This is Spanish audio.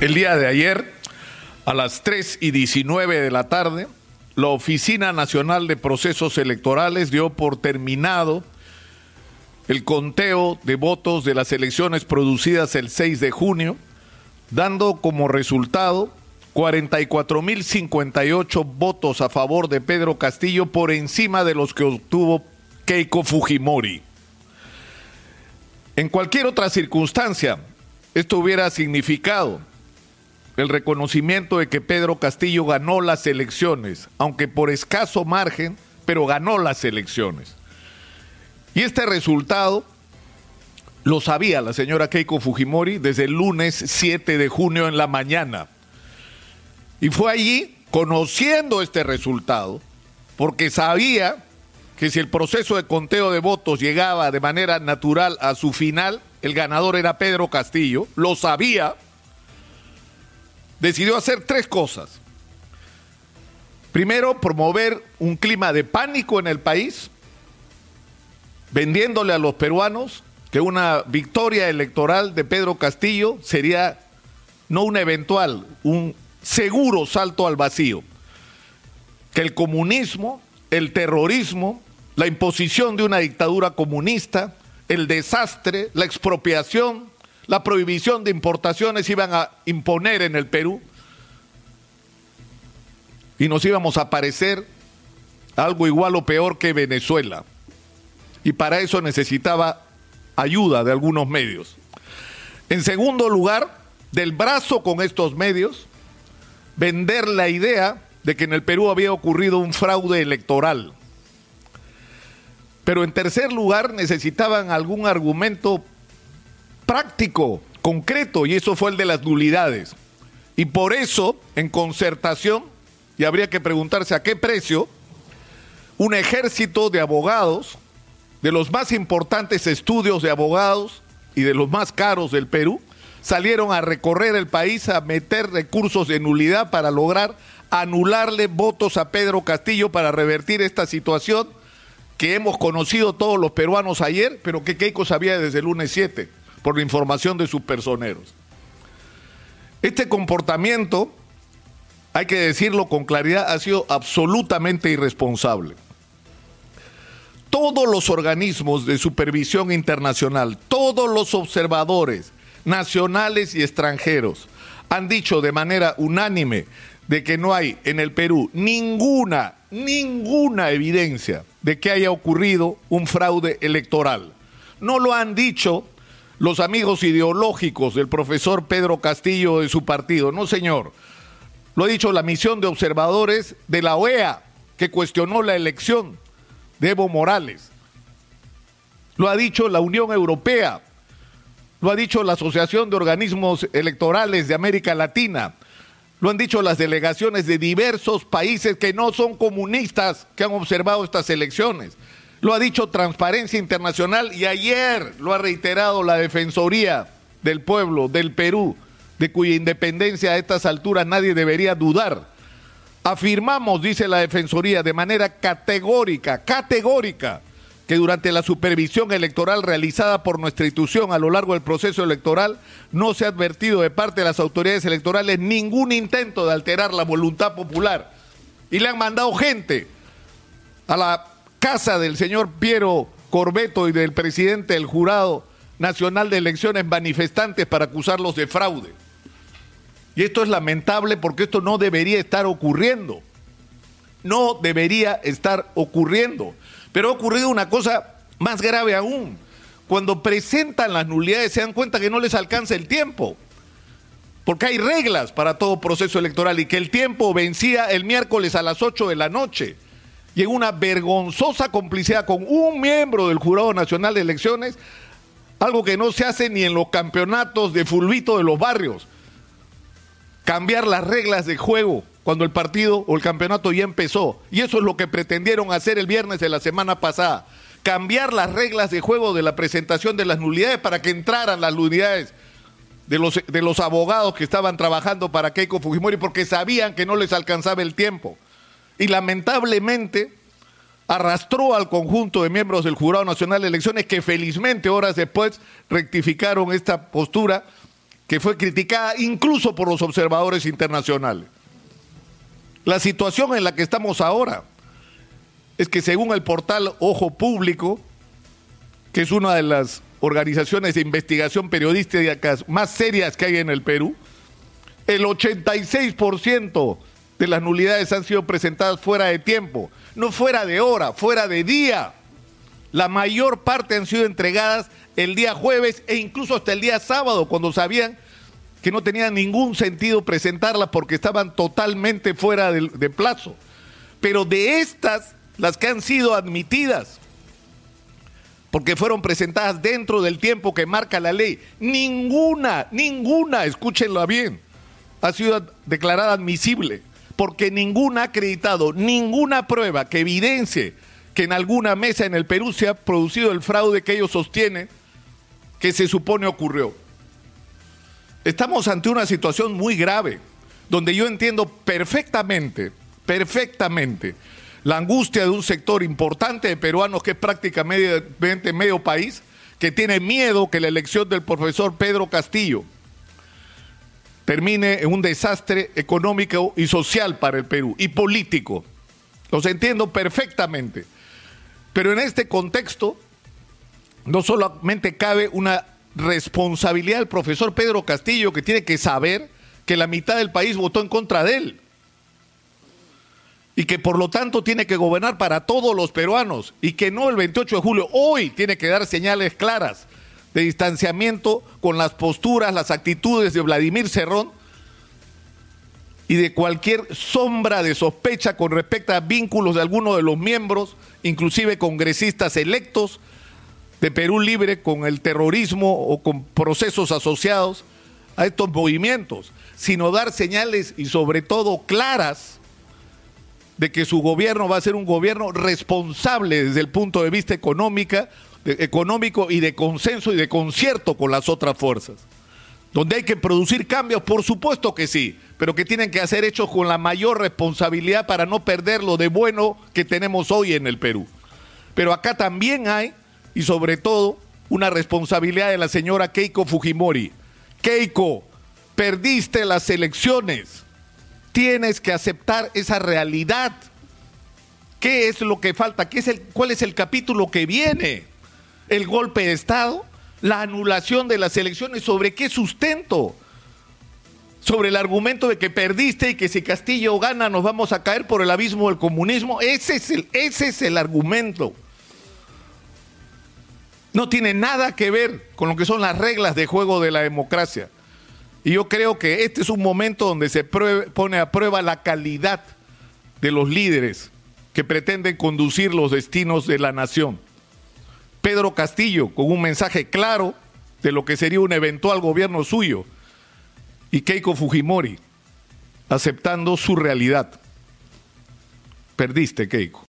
El día de ayer, a las 3 y 19 de la tarde, la Oficina Nacional de Procesos Electorales dio por terminado el conteo de votos de las elecciones producidas el 6 de junio, dando como resultado 44.058 votos a favor de Pedro Castillo por encima de los que obtuvo Keiko Fujimori. En cualquier otra circunstancia, esto hubiera significado el reconocimiento de que Pedro Castillo ganó las elecciones, aunque por escaso margen, pero ganó las elecciones. Y este resultado lo sabía la señora Keiko Fujimori desde el lunes 7 de junio en la mañana. Y fue allí, conociendo este resultado, porque sabía que si el proceso de conteo de votos llegaba de manera natural a su final, el ganador era Pedro Castillo, lo sabía, decidió hacer tres cosas. Primero, promover un clima de pánico en el país, vendiéndole a los peruanos que una victoria electoral de Pedro Castillo sería no un eventual, un seguro salto al vacío. Que el comunismo, el terrorismo, la imposición de una dictadura comunista, el desastre, la expropiación, la prohibición de importaciones iban a imponer en el Perú y nos íbamos a parecer algo igual o peor que Venezuela. Y para eso necesitaba ayuda de algunos medios. En segundo lugar, del brazo con estos medios, vender la idea de que en el Perú había ocurrido un fraude electoral. Pero en tercer lugar, necesitaban algún argumento práctico, concreto, y eso fue el de las nulidades. Y por eso, en concertación, y habría que preguntarse a qué precio, un ejército de abogados, de los más importantes estudios de abogados y de los más caros del Perú, salieron a recorrer el país a meter recursos de nulidad para lograr anularle votos a Pedro Castillo para revertir esta situación que hemos conocido todos los peruanos ayer, pero que Keiko sabía desde el lunes 7 por la información de sus personeros. Este comportamiento, hay que decirlo con claridad, ha sido absolutamente irresponsable. Todos los organismos de supervisión internacional, todos los observadores nacionales y extranjeros han dicho de manera unánime de que no hay en el Perú ninguna, ninguna evidencia de que haya ocurrido un fraude electoral. No lo han dicho los amigos ideológicos del profesor Pedro Castillo de su partido. No, señor. Lo ha dicho la misión de observadores de la OEA, que cuestionó la elección de Evo Morales. Lo ha dicho la Unión Europea. Lo ha dicho la Asociación de Organismos Electorales de América Latina. Lo han dicho las delegaciones de diversos países que no son comunistas que han observado estas elecciones. Lo ha dicho Transparencia Internacional y ayer lo ha reiterado la Defensoría del Pueblo del Perú, de cuya independencia a estas alturas nadie debería dudar. Afirmamos, dice la Defensoría, de manera categórica, categórica, que durante la supervisión electoral realizada por nuestra institución a lo largo del proceso electoral no se ha advertido de parte de las autoridades electorales ningún intento de alterar la voluntad popular. Y le han mandado gente a la casa del señor Piero Corbeto y del presidente del Jurado Nacional de Elecciones manifestantes para acusarlos de fraude. Y esto es lamentable porque esto no debería estar ocurriendo. No debería estar ocurriendo. Pero ha ocurrido una cosa más grave aún. Cuando presentan las nulidades se dan cuenta que no les alcanza el tiempo. Porque hay reglas para todo proceso electoral y que el tiempo vencía el miércoles a las 8 de la noche y en una vergonzosa complicidad con un miembro del Jurado Nacional de Elecciones, algo que no se hace ni en los campeonatos de fulbito de los barrios. Cambiar las reglas de juego cuando el partido o el campeonato ya empezó. Y eso es lo que pretendieron hacer el viernes de la semana pasada. Cambiar las reglas de juego de la presentación de las nulidades para que entraran las nulidades de los, de los abogados que estaban trabajando para Keiko Fujimori porque sabían que no les alcanzaba el tiempo y lamentablemente arrastró al conjunto de miembros del Jurado Nacional de Elecciones que felizmente horas después rectificaron esta postura que fue criticada incluso por los observadores internacionales. La situación en la que estamos ahora es que según el portal Ojo Público, que es una de las organizaciones de investigación periodística más serias que hay en el Perú, el 86% de las nulidades han sido presentadas fuera de tiempo, no fuera de hora, fuera de día. La mayor parte han sido entregadas el día jueves e incluso hasta el día sábado, cuando sabían que no tenía ningún sentido presentarlas porque estaban totalmente fuera de, plazo. Pero de estas, las que han sido admitidas, porque fueron presentadas dentro del tiempo que marca la ley, ninguna, ninguna, escúchenlo bien, ha sido declarada admisible, porque ninguna ha acreditado ninguna prueba que evidencie que en alguna mesa en el Perú se ha producido el fraude que ellos sostienen que se supone ocurrió. Estamos ante una situación muy grave, donde yo entiendo perfectamente, perfectamente, la angustia de un sector importante de peruanos que es prácticamente medio país, que tiene miedo que la elección del profesor Pedro Castillo termine en un desastre económico y social para el Perú y político. Los entiendo perfectamente. Pero en este contexto, no solamente cabe una responsabilidad del profesor Pedro Castillo, que tiene que saber que la mitad del país votó en contra de él. Y que por lo tanto tiene que gobernar para todos los peruanos. Y que no el 28 de julio, hoy tiene que dar señales claras de distanciamiento con las posturas, las actitudes de Vladimir Cerrón y de cualquier sombra de sospecha con respecto a vínculos de alguno de los miembros, inclusive congresistas electos, de Perú Libre con el terrorismo o con procesos asociados a estos movimientos, sino dar señales y sobre todo claras de que su gobierno va a ser un gobierno responsable desde el punto de vista económica, económico y de consenso y de concierto con las otras fuerzas. Donde hay que producir cambios, por supuesto que sí, pero que tienen que ser hechos con la mayor responsabilidad para no perder lo de bueno que tenemos hoy en el Perú. Pero acá también hay y sobre todo una responsabilidad de la señora Keiko Fujimori. Keiko, perdiste las elecciones. Tienes que aceptar esa realidad. ¿Qué es lo que falta? ¿Qué es el, ¿Cuál es el capítulo que viene? ¿El golpe de Estado? ¿La anulación de las elecciones? ¿Sobre qué sustento? sobre el argumento de que perdiste y que si Castillo gana nos vamos a caer por el abismo del comunismo. Ese es el, ese es el argumento no tiene nada que ver con lo que son las reglas de juego de la democracia. Y yo creo que este es un momento donde se pone a prueba la calidad de los líderes que pretenden conducir los destinos de la nación. Pedro Castillo, con un mensaje claro de lo que sería un eventual gobierno suyo, y Keiko Fujimori, aceptando su realidad. Perdiste, Keiko.